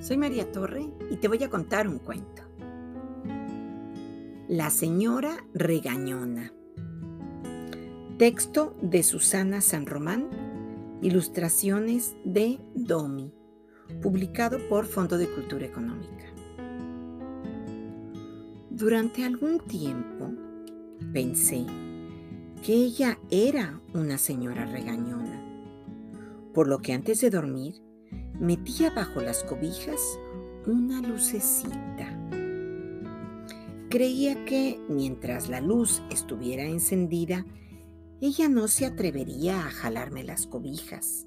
Soy María Torre y te voy a contar un cuento. La señora regañona. Texto de Susana San Román. Ilustraciones de Domi. Publicado por Fondo de Cultura Económica. Durante algún tiempo pensé que ella era una señora regañona, por lo que antes de dormir metía bajo las cobijas una lucecita. Creía que mientras la luz estuviera encendida, ella no se atrevería a jalarme las cobijas,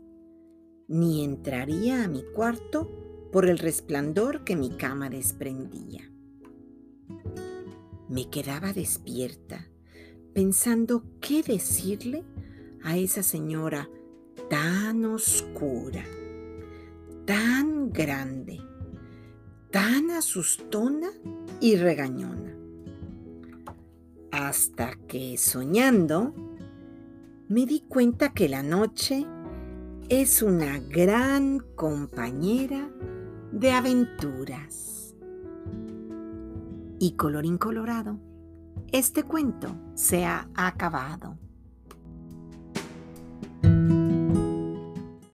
ni entraría a mi cuarto por el resplandor que mi cama desprendía. Me quedaba despierta, pensando qué decirle a esa señora tan oscura grande, tan asustona y regañona. Hasta que soñando, me di cuenta que la noche es una gran compañera de aventuras. Y colorín colorado, este cuento se ha acabado.